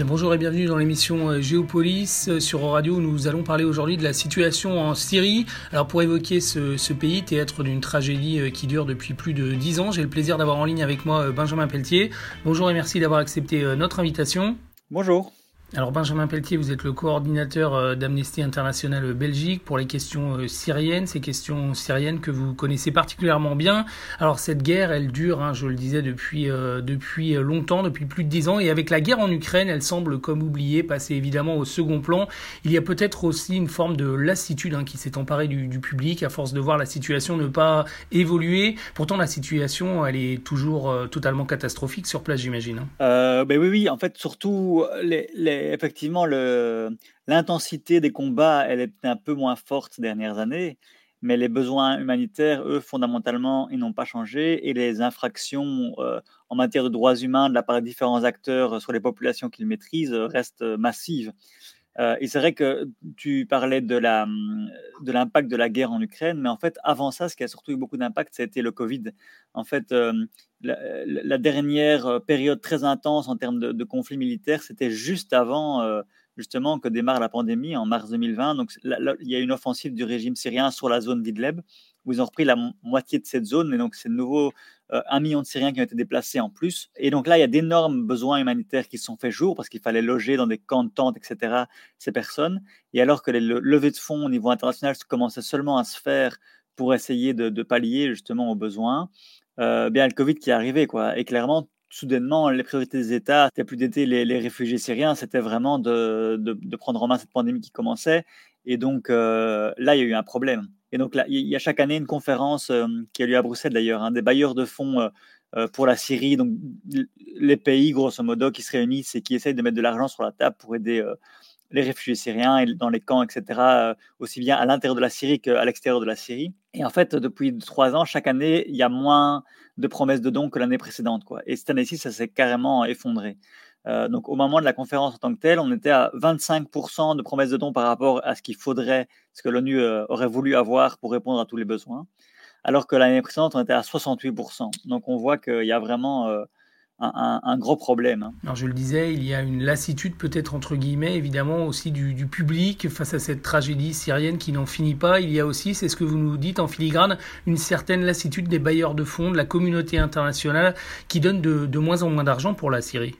Bonjour et bienvenue dans l'émission euh, Géopolis euh, sur Radio. Nous allons parler aujourd'hui de la situation en Syrie. Alors pour évoquer ce, pays, théâtre d'une tragédie euh, qui dure depuis plus de dix ans, j'ai le plaisir d'avoir en ligne avec moi Benjamin Pelletier. Bonjour et merci d'avoir accepté notre invitation. Bonjour. Alors Benjamin Pelletier, vous êtes le coordinateur euh, d'Amnesty International Belgique pour les questions euh, syriennes, ces questions syriennes que vous connaissez particulièrement bien. Alors cette guerre, elle dure, hein, je le disais, depuis, euh, depuis longtemps, depuis plus de dix ans, et avec la guerre en Ukraine, elle semble comme oubliée, passer évidemment au second plan. Il y a peut-être aussi une forme de lassitude hein, qui s'est emparée du, du, public à force de voir la situation ne pas évoluer. Pourtant la situation, elle est toujours totalement catastrophique sur place, j'imagine. Hein. ben oui, oui, en fait, surtout les, les effectivement, l'intensité des combats, elle est un peu moins forte ces dernières années, mais les besoins humanitaires, eux, fondamentalement, ils n'ont pas changé, et les infractions euh, en matière de droits humains de la part de différents acteurs sur les populations qu'ils maîtrisent restent massives. Euh, et c'est vrai que tu parlais de l'impact de, la guerre en Ukraine, mais en fait, avant ça, ce qui a surtout eu beaucoup d'impact, c'était le Covid. En fait, euh, la, dernière période très intense en termes de, conflits militaires, c'était juste avant euh, justement que démarre la pandémie, en mars 2020. Donc, il y a une offensive du régime syrien sur la zone d'Idleb, où ils ont repris la moitié de cette zone, et donc c'est de nouveau euh, un million de Syriens qui ont été déplacés en plus. Et donc là, il y a d'énormes besoins humanitaires qui se sont faits jour parce qu'il fallait loger dans des camps de tentes, etc., ces personnes. Et alors que les levées de fonds au niveau international commençaient seulement à se faire pour essayer de, pallier justement aux besoins, euh, bien le Covid qui est arrivé, quoi. Et clairement, soudainement, les priorités des États, c'était plus d'aider les, réfugiés syriens, c'était vraiment de, prendre en main cette pandémie qui commençait. Et donc euh, là, il y a eu un problème. Et donc là, il y a chaque année une conférence euh, qui a lieu à Bruxelles d'ailleurs, hein, des bailleurs de fonds euh, pour la Syrie, donc les pays grosso modo qui se réunissent et qui essayent de mettre de l'argent sur la table pour aider les réfugiés syriens dans les camps, etc., aussi bien à l'intérieur de la Syrie qu'à l'extérieur de la Syrie. Et en fait, depuis trois ans, chaque année, il y a moins de promesses de dons que l'année précédente. Et cette année-ci, ça s'est carrément effondré. Euh, donc au moment de la conférence en tant que telle, on était à 25% de promesses de dons par rapport à ce qu'il faudrait, ce que l'ONU euh, aurait voulu avoir pour répondre à tous les besoins, alors que l'année précédente, on était à 68%. Donc on voit qu'il y a vraiment euh, un, gros problème. Hein. Alors je le disais, il y a une lassitude peut-être entre guillemets, évidemment aussi du, public face à cette tragédie syrienne qui n'en finit pas. Il y a aussi, c'est ce que vous nous dites en filigrane, une certaine lassitude des bailleurs de fonds, de la communauté internationale qui donne de moins en moins d'argent pour la Syrie.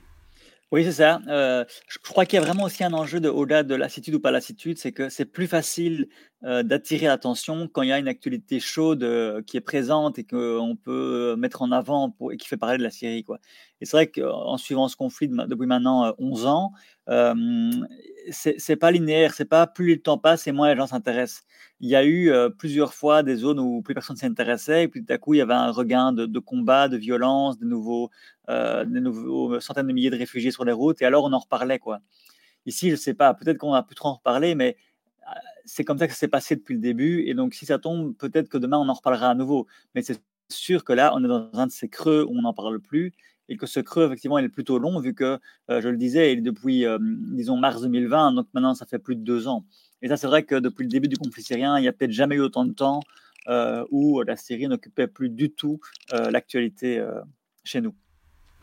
Oui, c'est ça. Je crois qu'il y a vraiment aussi un enjeu de, au-delà de lassitude ou pas lassitude, c'est que c'est plus facile d'attirer l'attention quand il y a une actualité chaude qui est présente et qu'on peut mettre en avant et qui fait parler de la Syrie. Quoi. Et c'est vrai qu'en suivant ce conflit depuis maintenant 11 ans, c'est pas linéaire, c'est pas plus le temps passe et moins les gens s'intéressent. Il y a eu plusieurs fois des zones où plus personne s'intéressait et puis tout à coup il y avait un regain de, de combats, de violence, de nouveaux, des nouveaux centaines de milliers de réfugiés sur les routes et alors on en reparlait quoi. Ici je sais pas, peut-être qu'on va plus trop en reparler, mais c'est comme ça que ça s'est passé depuis le début et donc si ça tombe, peut-être que demain on en reparlera à nouveau. Mais c'est sûr que là on est dans un de ces creux où on n'en parle plus et que ce creux, effectivement, il est plutôt long, vu que, euh, je le disais, il est depuis, euh, disons, mars 2020, donc maintenant, ça fait plus de deux ans. Et ça, c'est vrai que depuis le début du conflit syrien, il n'y a peut-être jamais eu autant de temps euh, où la Syrie n'occupait plus du tout l'actualité chez nous.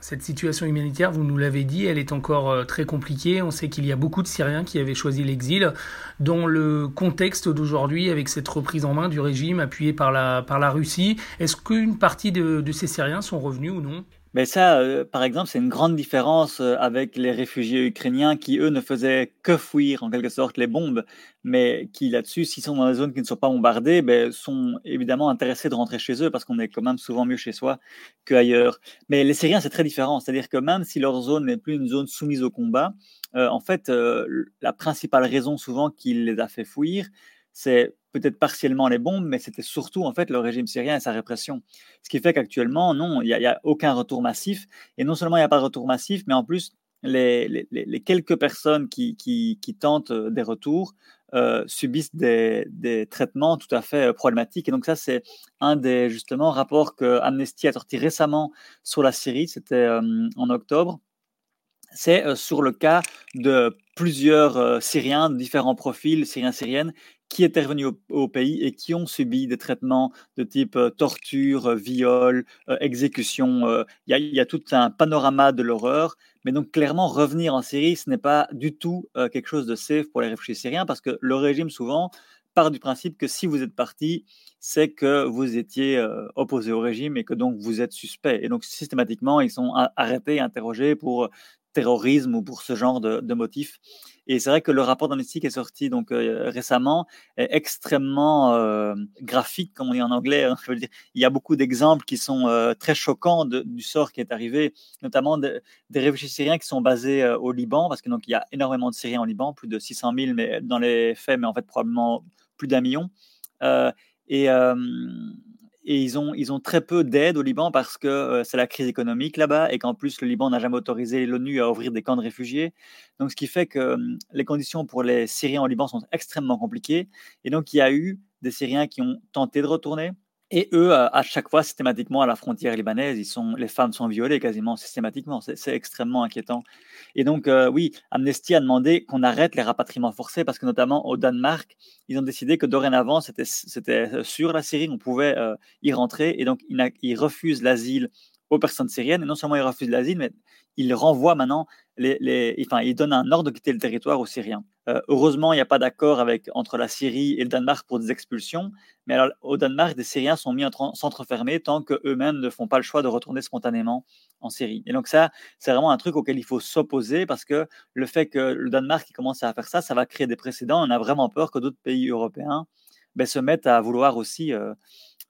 Cette situation humanitaire, vous nous l'avez dit, elle est encore très compliquée. On sait qu'il y a beaucoup de Syriens qui avaient choisi l'exil. Dans le contexte d'aujourd'hui, avec cette reprise en main du régime appuyé par la, par la Russie, est-ce qu'une partie de, de ces Syriens sont revenus ou non? Mais ça, euh, par exemple, c'est une grande différence euh, avec les réfugiés ukrainiens qui, eux, ne faisaient que fuir en quelque sorte les bombes, mais qui là-dessus, s'ils sont dans des zones qui ne sont pas bombardées, ben, sont évidemment intéressés de rentrer chez eux parce qu'on est quand même souvent mieux chez soi qu'ailleurs. Mais les Syriens, c'est très différent, c'est-à-dire que même si leur zone n'est plus une zone soumise au combat, euh, en fait, la principale raison souvent qui les a fait fuir, c'est peut-être partiellement les bombes, mais c'était surtout en fait le régime syrien et sa répression. Ce qui fait qu'actuellement, non, il n'y a, aucun retour massif. Et non seulement il n'y a pas de retour massif, mais en plus, les, quelques personnes qui, tentent euh, des retours euh, subissent des, traitements tout à fait euh, problématiques. Et donc ça, c'est un des justement rapports que Amnesty a sorti récemment sur la Syrie, c'était en octobre c'est sur le cas de plusieurs Syriens de différents profils, Syriens, Syriennes, qui étaient revenus au, pays et qui ont subi des traitements de type torture, viol, exécution. Il y, y, a tout un panorama de l'horreur. Mais donc clairement, revenir en Syrie, ce n'est pas du tout quelque chose de safe pour les réfugiés syriens parce que le régime souvent part du principe que si vous êtes parti, c'est que vous étiez euh, opposé au régime et que donc vous êtes suspect. Et donc systématiquement, ils sont arrêtés, interrogés pour terrorisme ou pour ce genre de, motifs. Et c'est vrai que le rapport d'Amnesty qui est sorti donc euh, récemment est extrêmement euh, graphique, comme on dit en anglais. Hein, il y a beaucoup d'exemples qui sont très choquants du sort qui est arrivé, notamment des réfugiés syriens qui sont basés au Liban, parce que donc il y a énormément de Syriens au Liban, plus de 600 000, mais dans les faits, mais en fait probablement plus d'un million. Euh, et, euh, et ils ont, ils ont très peu d'aide au Liban parce que euh, c'est la crise économique là-bas et qu'en plus le Liban n'a jamais autorisé l'ONU à ouvrir des camps de réfugiés. Donc ce qui fait que les conditions pour les Syriens au Liban sont extrêmement compliquées. Et donc il y a eu des Syriens qui ont tenté de retourner, et eux, à chaque fois, systématiquement, à la frontière libanaise, ils sont, les femmes sont violées quasiment systématiquement. C'est extrêmement inquiétant. Et donc, euh, oui, Amnesty a demandé qu'on arrête les rapatriements forcés parce que notamment au Danemark, ils ont décidé que dorénavant, c'était sûr la Syrie, on pouvait euh, y rentrer. Et donc, ils, ils refusent l'asile aux personnes syriennes. Et non seulement ils refusent l'asile, mais ils renvoient maintenant, les, les, enfin, ils donnent un ordre de quitter le territoire aux Syriens. Euh, heureusement, il n'y a pas d'accord entre la Syrie et le Danemark pour des expulsions. Mais alors, au Danemark, des Syriens sont mis en centre fermé tant qu'eux-mêmes ne font pas le choix de retourner spontanément en Syrie. Et donc ça, c'est vraiment un truc auquel il faut s'opposer parce que le fait que le Danemark commence à faire ça, ça va créer des précédents. On a vraiment peur que d'autres pays européens ben, se mettent à vouloir aussi euh,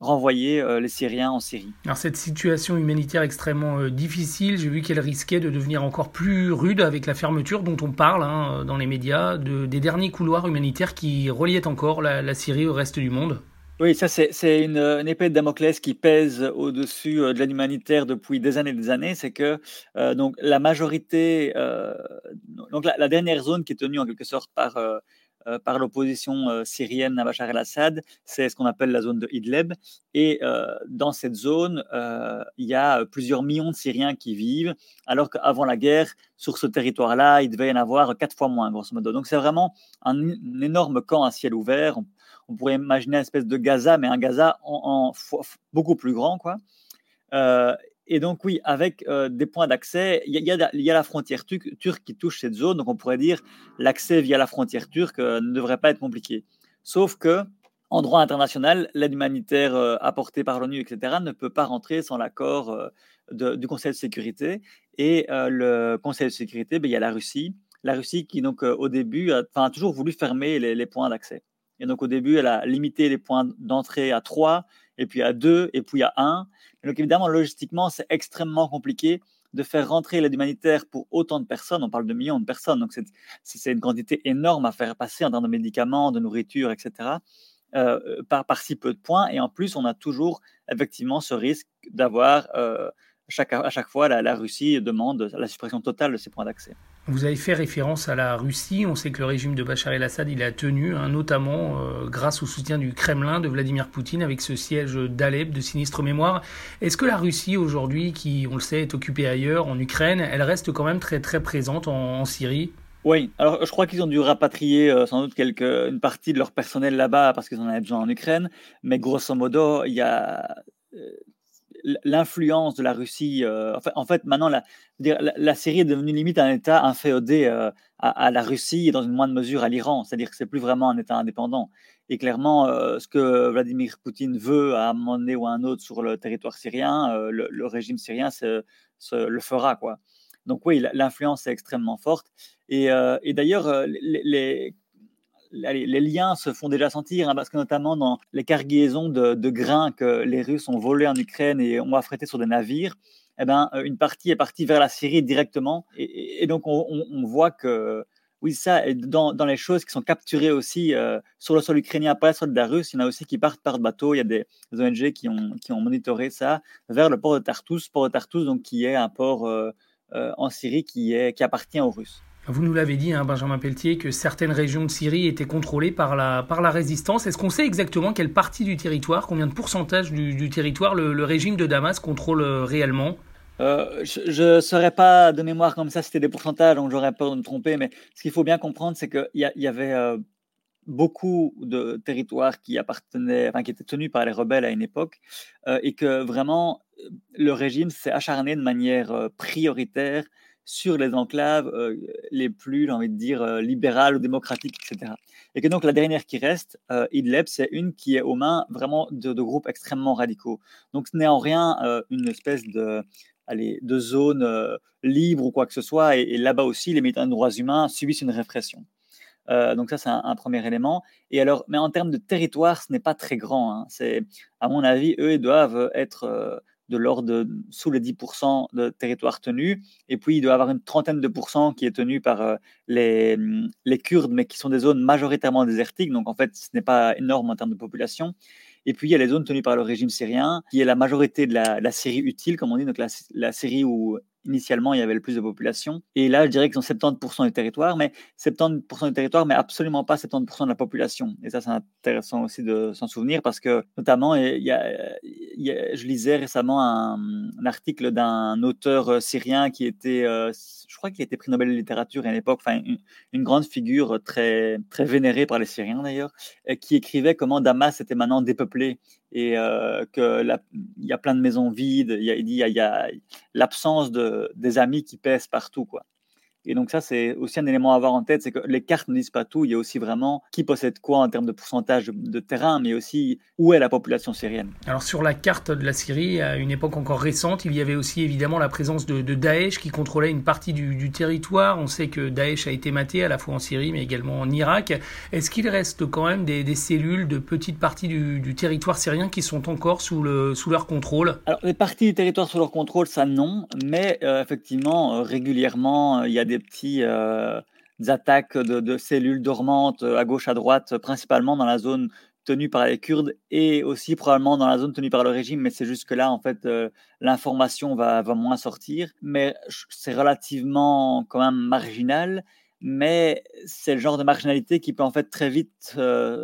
renvoyer euh, les Syriens en Syrie. Alors cette situation humanitaire extrêmement euh, difficile, j'ai vu qu'elle risquait de devenir encore plus rude avec la fermeture dont on parle hein, dans les médias de, des derniers couloirs humanitaires qui reliaient encore la, Syrie au reste du monde. Oui, ça c'est une, épée de Damoclès qui pèse au-dessus de l'aide humanitaire depuis des années et des années. C'est que donc la majorité, donc la, dernière zone qui est tenue en quelque sorte par euh, par l'opposition euh, syrienne à Bachar el-Assad, c'est ce qu'on appelle la zone de Idlib. Et euh, dans cette zone, il y a plusieurs millions de Syriens qui vivent, alors qu'avant la guerre, sur ce territoire-là, il devait y en avoir quatre fois moins, grosso modo. Donc c'est vraiment un, énorme camp à ciel ouvert. On, pourrait imaginer une espèce de Gaza, mais un Gaza beaucoup plus grand, quoi. Et donc, oui, avec euh, des points d'accès, il y, a la frontière turque qui touche cette zone. Donc, on pourrait dire l'accès via la frontière turque euh, ne devrait pas être compliqué. Sauf que, en droit international, l'aide humanitaire euh, apportée par l'ONU, etc., ne peut pas rentrer sans l'accord du Conseil de sécurité. Et le Conseil de sécurité, ben, il y a la Russie. La Russie qui, donc, au début, a, toujours voulu fermer les points d'accès. Et donc, au début, elle a limité les points d'entrée à trois, et puis à deux, et puis à un. Donc évidemment, logistiquement, c'est extrêmement compliqué de faire rentrer l'aide humanitaire pour autant de personnes. On parle de millions de personnes, donc c'est une quantité énorme à faire passer en termes de médicaments, de nourriture, etc. Euh, par, par si peu de points. Et en plus, on a toujours effectivement ce risque d'avoir euh, à chaque fois la, la Russie demande la suppression totale de ces points d'accès. Vous avez fait référence à la Russie. On sait que le régime de Bachar el-Assad, il a tenu, hein, notamment euh, grâce au soutien du Kremlin, de Vladimir Poutine, avec ce siège d'Alep de sinistre mémoire. Est-ce que la Russie, aujourd'hui, qui, on le sait, est occupée ailleurs, en Ukraine, elle reste quand même très, très présente en, Syrie? Oui, alors je crois qu'ils ont dû rapatrier euh, sans doute quelque, une partie de leur personnel là-bas parce qu'ils en avaient besoin en Ukraine, mais grosso modo, il y a euh, l'influence de la Russie. Euh, en, fait, maintenant, la, la, Syrie est devenue limite un État inféodé euh, à, la Russie et dans une moindre mesure à l'Iran. C'est-à-dire que c'est plus vraiment un État indépendant. Et clairement, euh, ce que Vladimir Poutine veut à un moment donné ou à un autre sur le territoire syrien, le, régime syrien le fera. Quoi. Donc oui, l'influence est extrêmement forte. Et, et d'ailleurs, les, liens se font déjà sentir, hein, parce que notamment dans les cargaisons de, grains que les Russes ont volés en Ukraine et ont affrétés sur des navires, eh ben, euh, une partie est partie vers la Syrie directement. Et, donc, on, voit que, oui, ça, dans, dans, les choses qui sont capturées aussi euh, sur le sol ukrainien par les soldats russes, il y en a aussi qui partent par bateau. Il y a des, ONG qui ont, qui ont monitoré ça vers le port de Tartus, port de Tartus, donc, qui est un port euh, en Syrie qui, est, qui appartient aux Russes. Vous nous l'avez dit, hein, Benjamin Pelletier, que certaines régions de Syrie étaient contrôlées par la, par la résistance. Est-ce qu'on sait exactement quelle partie du territoire, combien de pourcentage du, territoire le, régime de Damas contrôle euh, réellement? Euh, Je ne saurais pas de mémoire comme ça, c'était des pourcentages, donc j'aurais peur de me tromper, mais ce qu'il faut bien comprendre, c'est qu'il y, y, avait euh, beaucoup de territoires qui appartenaient, enfin, qui étaient tenus par les rebelles à une époque, et que vraiment le régime s'est acharné de manière prioritaire sur les enclaves euh, les plus, j'ai envie de dire, euh, libérales ou démocratiques, etc. Et que donc la dernière qui reste, euh, Idlib, c'est une qui est aux mains vraiment de, groupes extrêmement radicaux. Donc ce n'est en rien une espèce de, allez, de zone libre ou quoi que ce soit. Et, là-bas aussi, les militants des droits humains subissent une répression. donc ça, c'est un, premier élément. Et alors, mais en termes de territoire, ce n'est pas très grand. Hein. C'est, à mon avis, eux, ils doivent être de l'ordre sous les 10% de territoire tenu. Et puis, il doit y avoir une trentaine de pourcents qui est tenu par euh, les, les Kurdes, mais qui sont des zones majoritairement désertiques. Donc, en fait, ce n'est pas énorme en termes de population. Et puis, il y a les zones tenues par le régime syrien, qui est la majorité de la, Syrie utile, comme on dit, donc la, la Syrie où initialement il y avait le plus de population. Et là, je dirais qu'ils ont 70% du territoire, mais 70% du territoire, mais absolument pas 70% de la population. Et ça, c'est intéressant aussi de s'en souvenir parce que, notamment, je lisais récemment un, article d'un auteur euh, syrien qui était, euh, je crois qu'il a été prix Nobel de littérature à l'époque, enfin, une, grande figure très, très vénérée par les Syriens d'ailleurs, qui écrivait comment Damas était maintenant dépeuplé et euh, qu'il y a plein de maisons vides, il, y a, l'absence de, des amis qui pèsent partout. Quoi. Et donc ça, c'est aussi un élément à avoir en tête, c'est que les cartes ne disent pas tout. Il y a aussi vraiment qui possède quoi en termes de pourcentage de terrain, mais aussi où est la population syrienne. Alors sur la carte de la Syrie, à une époque encore récente, il y avait aussi évidemment la présence de, Daesh qui contrôlait une partie du, territoire. On sait que Daesh a été maté à la fois en Syrie, mais également en Irak. Est-ce qu'il reste quand même des, cellules de petites parties du, territoire syrien qui sont encore sous, le, sous leur contrôle? Alors les parties du territoire sous leur contrôle, ça non, mais euh, effectivement, euh, régulièrement, il y a des petits euh, attaques de, cellules dormantes euh, à gauche, à droite, principalement dans la zone tenue par les Kurdes et aussi probablement dans la zone tenue par le régime, mais c'est juste que là, en fait, euh, l'information va, moins sortir. Mais c'est relativement quand même marginal, mais c'est le genre de marginalité qui peut en fait très vite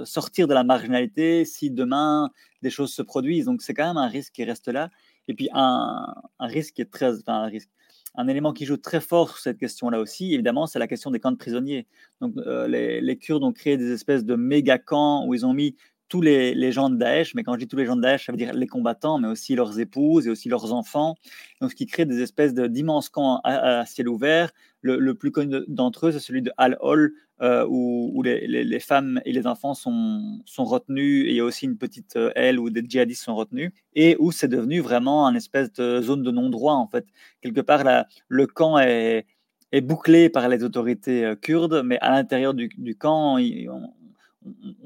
sortir de la marginalité si demain des choses se produisent. Donc c'est quand même un risque qui reste là. Et puis un, un risque qui est très, enfin un risque, un élément qui joue très fort sur cette question-là aussi, évidemment, c'est la question des camps de prisonniers. Donc, euh, les, Kurdes ont créé des espèces de méga camps où ils ont mis tous les, gens de Daesh, mais quand je dis tous les gens de Daesh, ça veut dire les combattants, mais aussi leurs épouses et aussi leurs enfants. Donc, ce qui crée des espèces d'immenses camps à, ciel ouvert. Le, plus connu d'entre eux, c'est celui de Al-Hol, euh, où, les, femmes et les enfants sont, sont retenus, et il y a aussi une petite euh, aile où des djihadistes sont retenus, et où c'est devenu vraiment une espèce de zone de non-droit, en fait. Quelque part, le camp est, est bouclé par les autorités euh, kurdes, mais à l'intérieur du, camp, on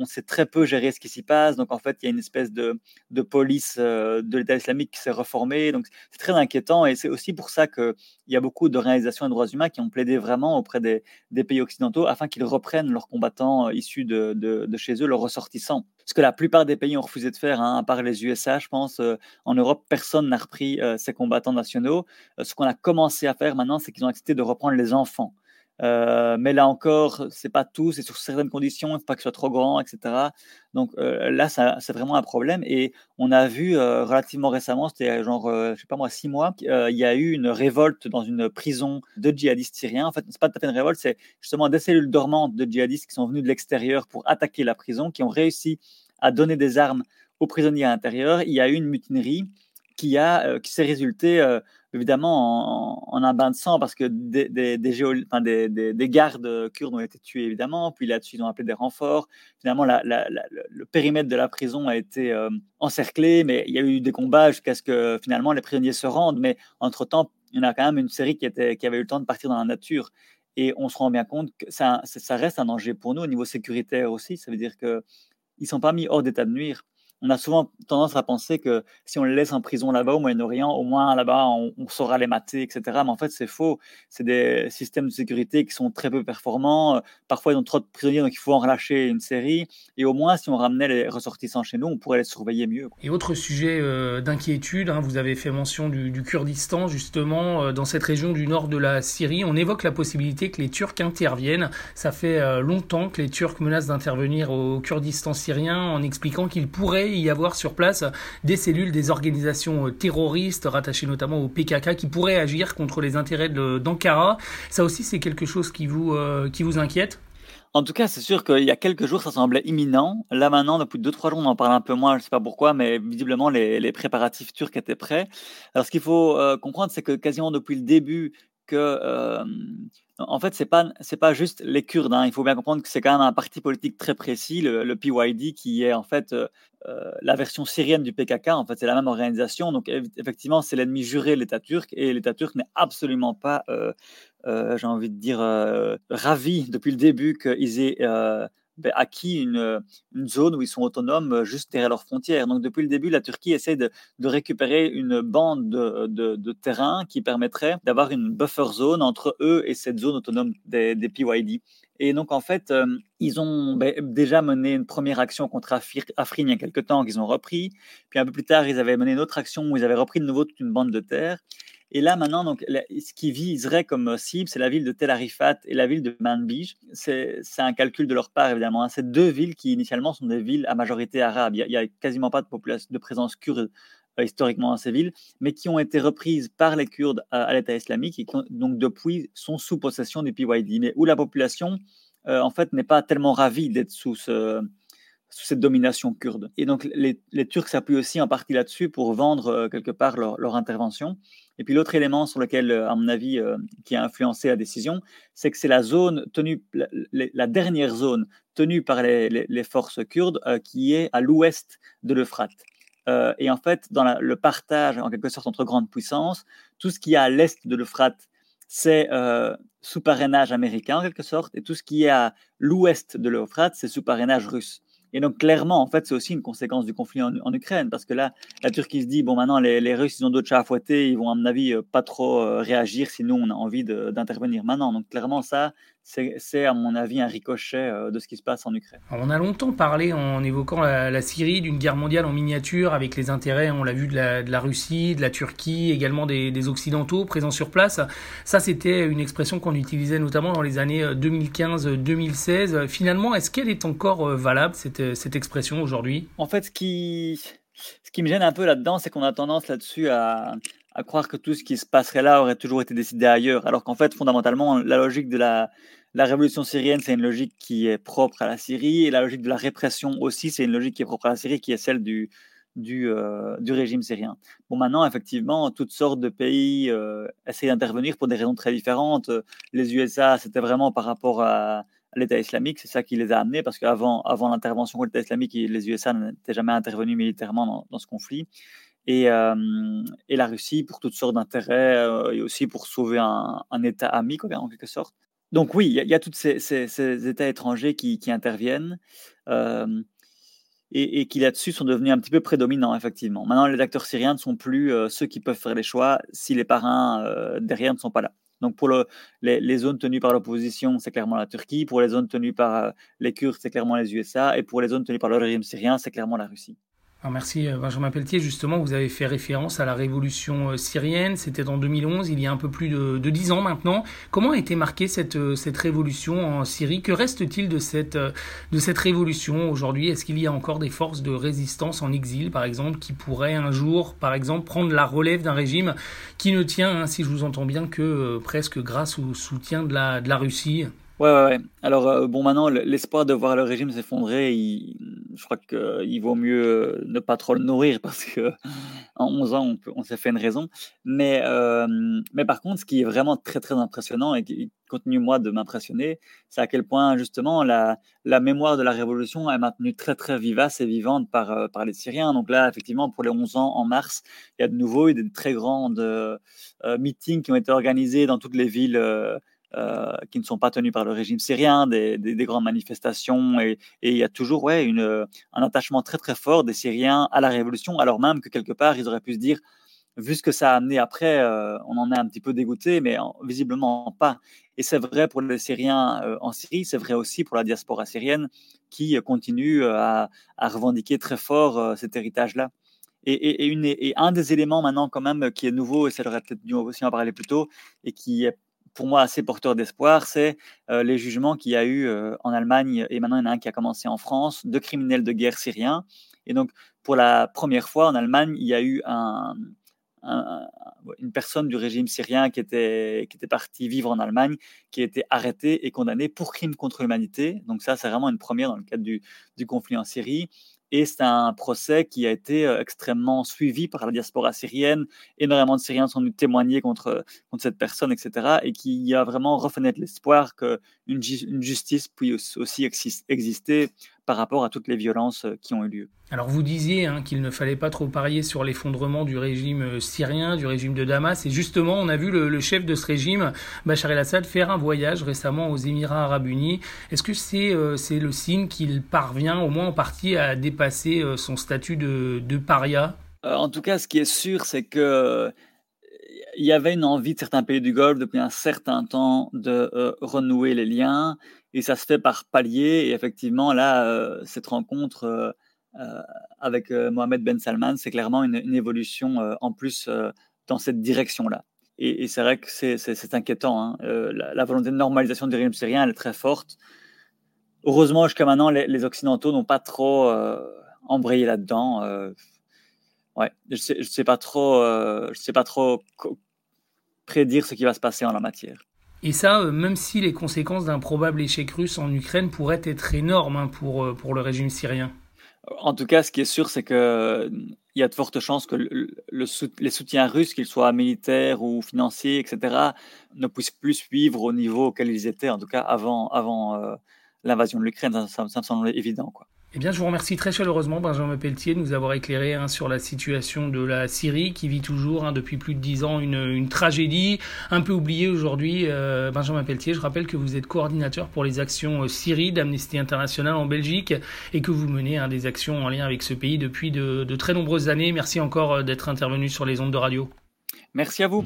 sait très peu gérer ce qui s'y passe. Donc, en fait, il y a une espèce de, police euh, de l'État islamique qui s'est reformée. Donc, c'est très inquiétant. Et c'est aussi pour ça qu'il y a beaucoup d'organisations de droits humains qui ont plaidé vraiment auprès des, pays occidentaux afin qu'ils reprennent leurs combattants euh, issus de, chez eux, leurs ressortissants. Ce que la plupart des pays ont refusé de faire, hein, à part les USA, je pense. Euh, en Europe, personne n'a repris ces combattants nationaux. ce qu'on a commencé à faire maintenant, c'est qu'ils ont accepté de reprendre les enfants. Euh, mais là encore, c'est pas tout, c'est sur certaines conditions, il ne faut pas que ce soit trop grand, etc. Donc euh, là, c'est vraiment un problème. Et on a vu euh, relativement récemment, c'était genre, je sais pas moi, six mois, il y a eu une révolte dans une prison de djihadistes syriens. En fait, c'est pas tout à fait une révolte, c'est justement des cellules dormantes de djihadistes qui sont venus de l'extérieur pour attaquer la prison, qui ont réussi à donner des armes aux prisonniers à l'intérieur. Il y a eu une mutinerie qui, a, qui s'est résultée évidemment en, un bain de sang parce que des, des, des, gardes kurdes ont été tués évidemment, puis là-dessus ils ont appelé des renforts. Finalement, le périmètre de la prison a été euh, encerclé, mais il y a eu des combats jusqu'à ce que finalement les prisonniers se rendent. Mais entre-temps, il y en a quand même une série qui avait eu le temps de partir dans la nature. Et on se rend bien compte que ça, ça reste un danger pour nous au niveau sécuritaire aussi. Ça veut dire qu'ils ne sont pas mis hors d'état de nuire on a souvent tendance à penser que si on les laisse en prison là-bas au Moyen-Orient, au moins là-bas, on, saura les mater, etc. Mais en fait, c'est faux. C'est des systèmes de sécurité qui sont très peu performants. Parfois, ils ont trop de prisonniers, donc il faut en relâcher une série. Et au moins, si on ramenait les ressortissants chez nous, on pourrait les surveiller mieux. Et autre sujet euh, d'inquiétude, hein, vous avez fait mention du, Kurdistan, justement, euh, dans cette région du nord de la Syrie. On évoque la possibilité que les Turcs interviennent. Ça fait euh, longtemps que les Turcs menacent d'intervenir au Kurdistan syrien en expliquant qu'ils pourraient y avoir sur place des cellules, des organisations terroristes rattachées notamment au PKK qui pourraient agir contre les intérêts d'Ankara. Ça aussi, c'est quelque chose qui vous, vous inquiète? En tout cas, c'est sûr qu'il y a quelques jours, ça semblait imminent. Là, maintenant, depuis deux, trois jours, on en parle un peu moins, je ne sais pas pourquoi, mais visiblement, les, préparatifs turcs étaient prêts. Alors, ce qu'il faut euh, comprendre, c'est que quasiment depuis le début, euh, en fait, ce n'est pas, pas juste les Kurdes. Il faut bien comprendre que c'est quand même un parti politique très précis, le, PYD, qui est en fait euh, la version syrienne du PKK. En fait, c'est la même organisation. Donc, effectivement, c'est l'ennemi juré, l'État turc, et l'État turc n'est absolument pas euh, j'ai envie de dire, euh, ravis depuis le début qu'ils aient euh, acquis une, zone où ils sont autonomes juste derrière leurs frontières. Donc depuis le début, la Turquie essaie de, récupérer une bande de, terrain qui permettrait d'avoir une buffer zone entre eux et cette zone autonome des, PYD. Et donc, en fait, ils ont ben, déjà mené une première action contre Afrin il y a quelques temps qu'ils ont repris. Puis un peu plus tard, ils avaient mené une autre action où ils avaient repris de nouveau toute une bande de terre. Et là, maintenant, donc, ce qui viserait comme euh, cible, c'est la ville de Tel Arifat et la ville de Manbij. C'est un calcul de leur part, évidemment. Hein. C'est deux villes qui, initialement, sont des villes à majorité arabe. Il n'y a, quasiment pas de, présence kurde euh, historiquement dans ces villes, mais qui ont été reprises par les Kurdes à, l'État islamique et qui, donc, depuis, sont sous possession du PYD, mais où la population, euh, en fait, n'est pas tellement ravie d'être sous ce sous cette domination kurde. Et donc les, Turcs s'appuient aussi en partie là-dessus pour vendre quelque part leur intervention. Et puis l'autre élément sur lequel, euh, à mon avis, euh, qui a influencé la décision, c'est que c'est la zone tenue, la, dernière zone tenue par les, forces kurdes euh, qui est à l'ouest de l'Euphrate. et en fait, dans le partage, en quelque sorte, entre grandes puissances, tout ce qui est à l'est de l'Euphrate, c'est sous parrainage américain, en quelque sorte, et tout ce qui est à l'ouest de l'Euphrate, c'est sous parrainage russe. Et donc, clairement, en fait, c'est aussi une conséquence du conflit en, Ukraine, parce que là, la Turquie se dit, bon, maintenant, les, Russes, ils ont d'autres chats à fouetter, ils vont, à mon avis, euh, pas trop euh, réagir si nous, on a envie d'intervenir maintenant. Donc, clairement, ça, c'est à mon avis un ricochet euh, de ce qui se passe en Ukraine. on a longtemps parlé en évoquant la, Syrie d'une guerre mondiale en miniature avec les intérêts, on l'a vu, de la, Russie, de la Turquie, également des, Occidentaux présents sur place. Ça, c'était une expression qu'on utilisait notamment dans les années 2015-2016. Finalement, est-ce qu'elle est encore euh, valable, cette, cette expression aujourd'hui? En fait, ce qui, ce qui me gêne un peu là-dedans, c'est qu'on a tendance là-dessus à, croire que tout ce qui se passerait là aurait toujours été décidé ailleurs, alors qu'en fait, fondamentalement, la logique de la, la révolution syrienne, c'est une logique qui est propre à la Syrie, et la logique de la répression aussi, c'est une logique qui est propre à la Syrie, qui est celle du, du, euh, du régime syrien. Bon, maintenant, effectivement, toutes sortes de pays euh, essayent d'intervenir pour des raisons très différentes. Les USA, c'était vraiment par rapport à, l'État islamique, c'est ça qui les a amenés, parce qu'avant avant, l'intervention contre l'État islamique, les USA n'étaient jamais intervenus militairement dans ce conflit et, et, la Russie pour toutes sortes d'intérêts et aussi pour sauver un, État ami, en quelque sorte. Donc oui, il y, a tous ces, États étrangers qui, interviennent et, qui là-dessus sont devenus un petit peu prédominants, effectivement. Maintenant, les acteurs syriens ne sont plus ceux qui peuvent faire les choix si les parrains derrière ne sont pas là. Donc pour le, les, zones tenues par l'opposition, c'est clairement la Turquie. Pour les zones tenues par les Kurdes, c'est clairement les USA. Et pour les zones tenues par le régime syrien, c'est clairement la Russie merci euh, Benjamin Pelletier. Justement, vous avez fait référence à la révolution euh, syrienne. C'était en 2011, il y a un peu plus de, dix ans maintenant. Comment a été marquée cette, euh, cette révolution en Syrie? Que reste-t-il de cette, de cette révolution aujourd'hui? Est-ce qu'il y a encore des forces de résistance en exil, par exemple, qui pourraient un jour, par exemple, prendre la relève d'un régime qui ne tient, hein, si je vous entends bien, que presque grâce au soutien de la, de la Russie? Ouais, ouais, ouais. Alors, bon, maintenant, l'espoir de voir le régime s'effondrer, je crois qu'il vaut mieux euh, ne pas trop le nourrir parce que en 11 ans, on, s'est fait une raison. Mais, euh, mais par contre, ce qui est vraiment très, très impressionnant et qui continue, moi, de m'impressionner, c'est à quel point, justement, la, mémoire de la révolution est maintenue très, très vivace et vivante par, par les Syriens. Donc là, effectivement, pour les 11 ans, en mars, il y a de nouveau eu des très grandes meetings qui ont été organisés dans toutes les villes euh, qui ne sont pas tenus par le régime syrien, des, des, grandes manifestations, et, il y a toujours ouais, un attachement très très fort des Syriens à la révolution, alors même que quelque part ils auraient pu se dire, vu ce que ça a amené après, euh, on en est un petit peu dégoûté, mais visiblement pas. Et c'est vrai pour les Syriens euh, en Syrie, c'est vrai aussi pour la diaspora syrienne qui continue à, revendiquer très fort cet héritage-là. Et, un des éléments maintenant quand même qui est nouveau, et ça aurait peut-être dû aussi en parler plus tôt, et qui est pour moi assez porteur d'espoir, c'est euh, les jugements qu'il y a eu euh, en Allemagne, et maintenant il y en a un qui a commencé en France, de criminels de guerre syriens. Et donc, pour la première fois en Allemagne, il y a eu un, une personne du régime syrien qui était, qui était partie vivre en Allemagne, qui a été arrêtée et condamnée pour crime contre l'humanité. Donc ça, c'est vraiment une première dans le cadre du conflit en Syrie. Et c'est un procès qui a été euh, extrêmement suivi par la diaspora syrienne. Énormément de Syriens sont venus témoigner contre, contre cette personne, etc. Et qui a vraiment refenêtre l'espoir qu'une une justice puisse aussi exister par rapport à toutes les violences euh, qui ont eu lieu. Alors vous disiez hein, qu'il ne fallait pas trop parier sur l'effondrement du régime euh, syrien, du régime de Damas, et justement on a vu le, chef de ce régime, Bachar el-Assad, faire un voyage récemment aux Émirats arabes unis. Est-ce que c'est euh, le signe qu'il parvient au moins en partie à dépasser son statut de, de paria? En tout cas, ce qui est sûr, c'est que il y avait une envie de certains pays du Golfe depuis un certain temps de renouer les liens et ça se fait par palier. Et effectivement, là, euh, cette rencontre euh, euh, avec Mohamed Ben Salman, c'est clairement une, évolution en plus dans cette direction-là. Et, c'est vrai que c'est inquiétant. Hein. La, volonté de normalisation du régime syrien, elle est très forte. Heureusement, jusqu'à maintenant, les, Occidentaux n'ont pas trop embrayé là-dedans. Ouais, je sais, sais pas trop, je sais pas trop prédire ce qui va se passer en la matière. Et ça, euh, même si les conséquences d'un probable échec russe en Ukraine pourraient être énormes hein, pour, euh, pour le régime syrien. En tout cas, ce qui est sûr, c'est qu'il euh, y a de fortes chances que le, les soutiens russes, qu'ils soient militaires ou financiers, etc., ne puissent plus suivre au niveau auquel ils étaient, en tout cas avant, avant l'invasion de l'Ukraine. Ça, ça, ça, me semble évident. Quoi. Eh bien, je vous remercie très chaleureusement, Benjamin Pelletier, de nous avoir éclairé hein, sur la situation de la Syrie, qui vit toujours hein, depuis plus de dix ans une, une, tragédie un peu oubliée aujourd'hui. Euh, Benjamin Pelletier, je rappelle que vous êtes coordinateur pour les actions euh, Syrie d'Amnesty International en Belgique et que vous menez hein, des actions en lien avec ce pays depuis de, très nombreuses années. Merci encore euh, d'être intervenu sur les ondes de radio. Merci à vous.